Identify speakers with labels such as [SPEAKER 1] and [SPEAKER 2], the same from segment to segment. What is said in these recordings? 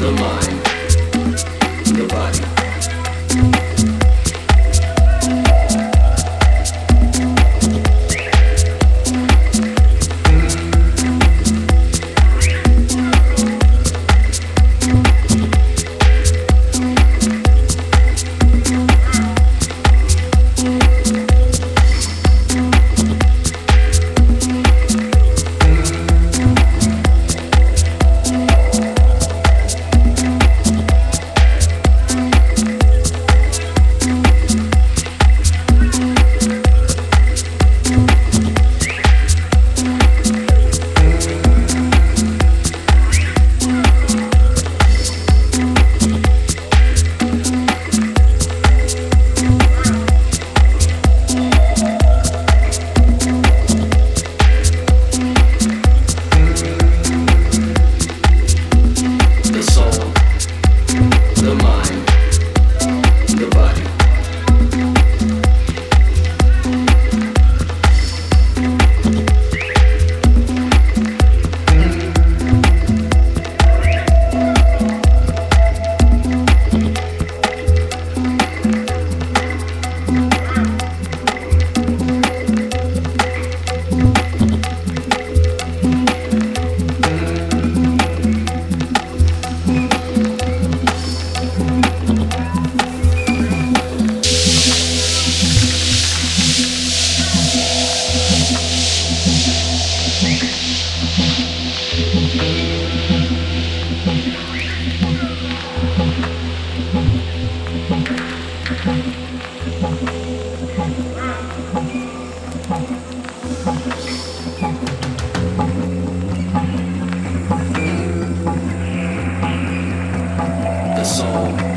[SPEAKER 1] the mind, the body. the soul.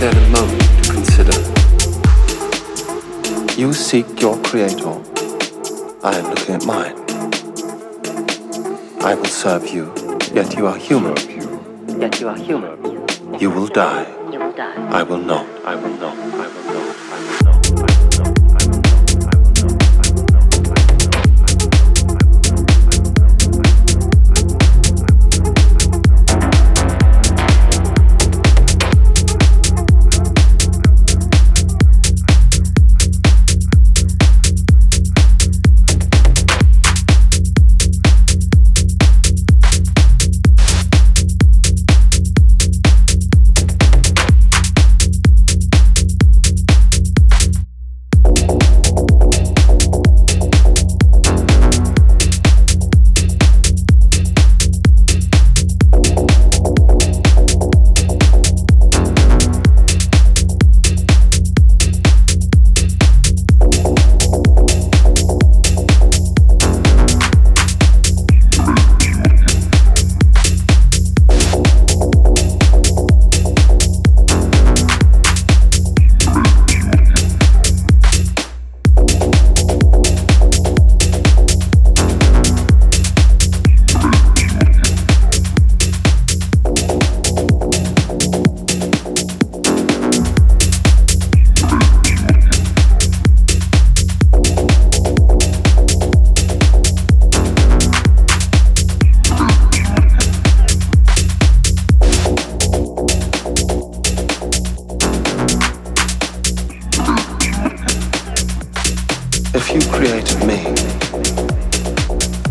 [SPEAKER 2] Me a moment to consider. You seek your creator. I am looking at mine. I will serve you, yet you are human. Yet you are human. You will die. You will die. I will not. I will not. I will not. I will not.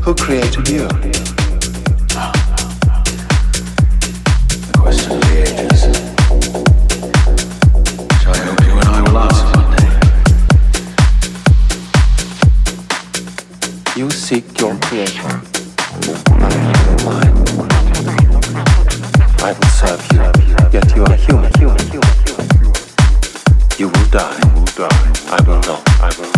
[SPEAKER 2] Who created you? The
[SPEAKER 3] question of the ages. Which I hope you and I will answer one day.
[SPEAKER 2] You seek your creator. I am mine. I will serve you, yet you are human. You will die. I will not. I will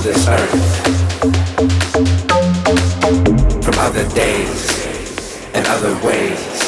[SPEAKER 4] this earth, from other days and other ways.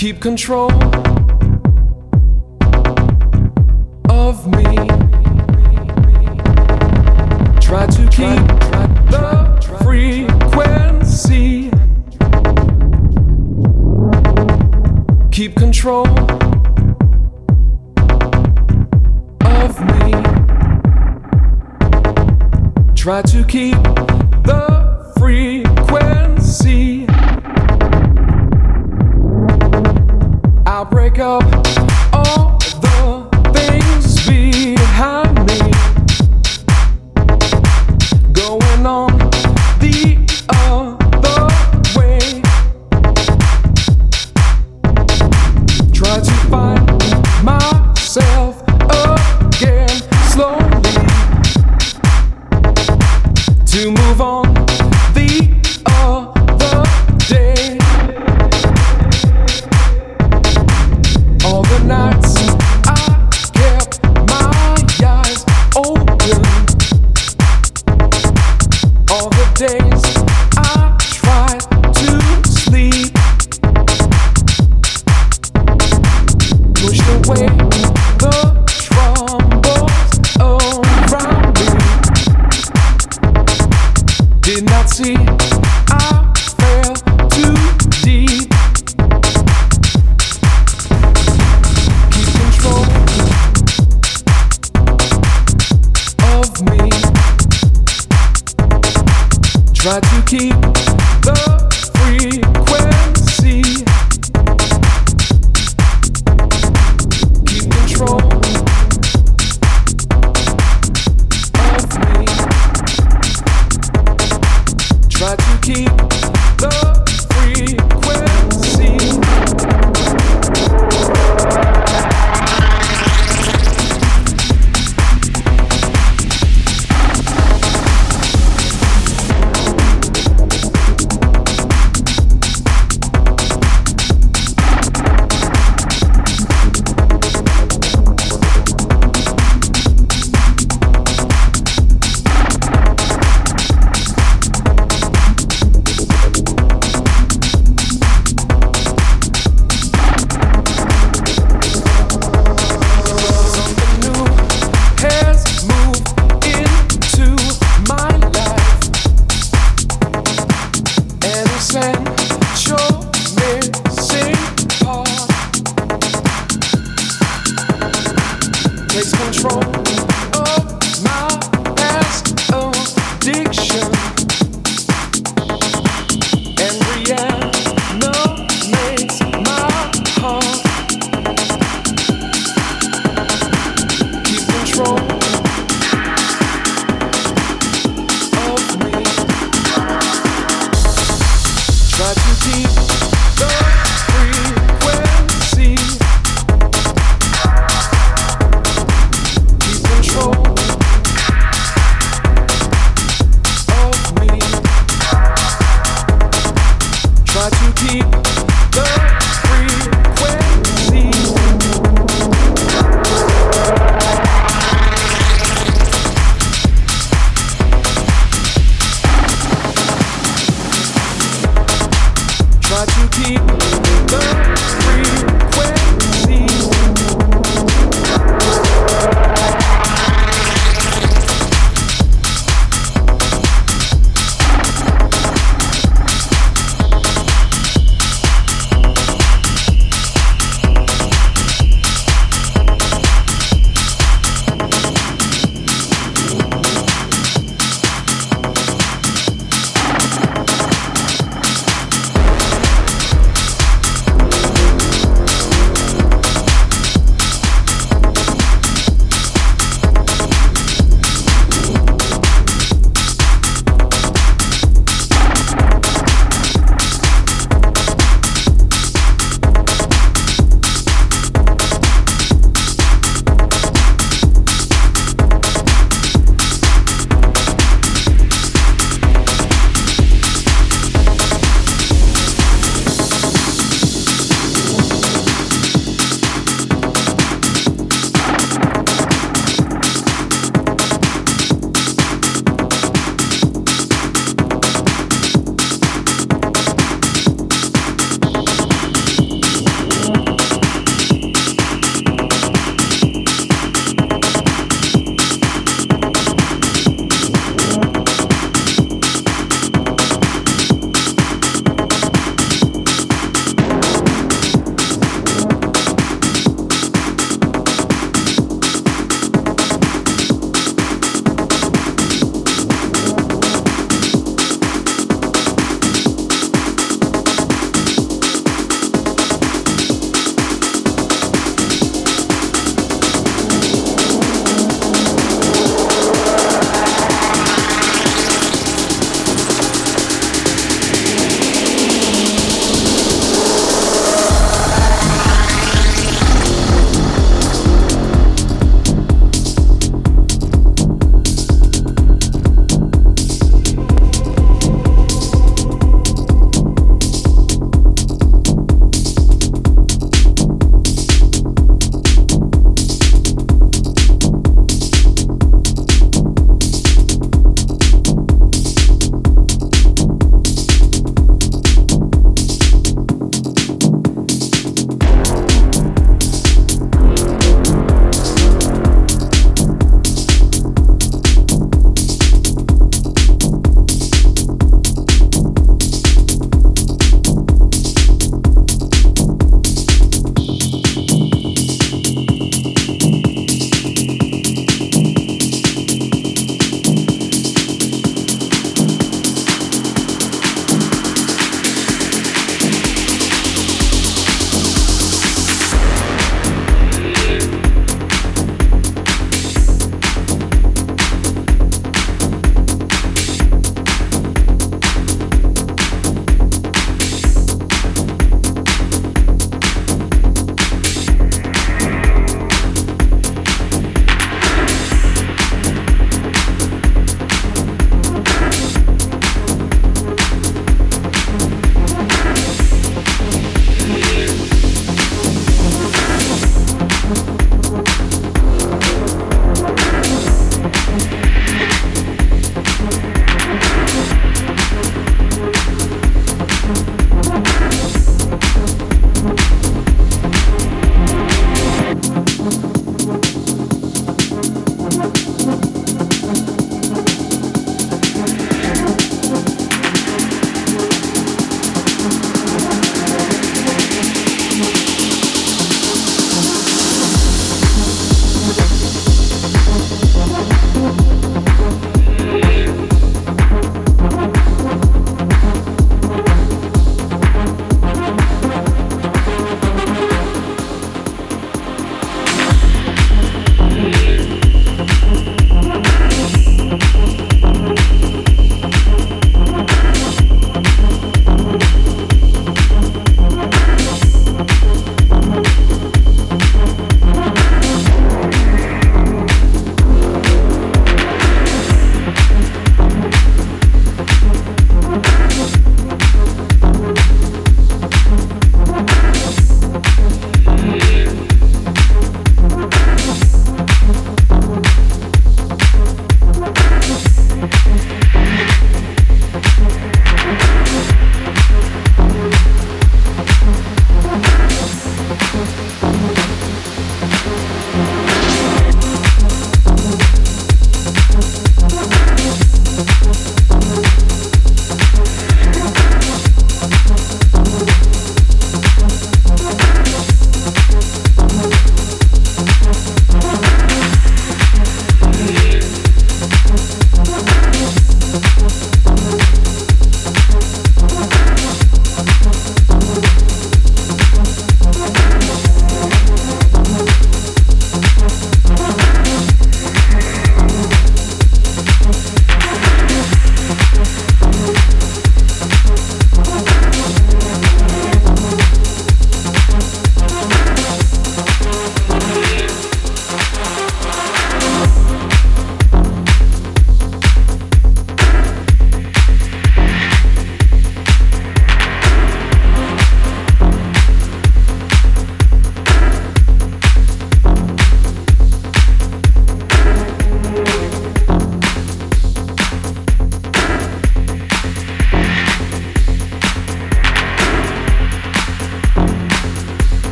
[SPEAKER 5] keep control. the night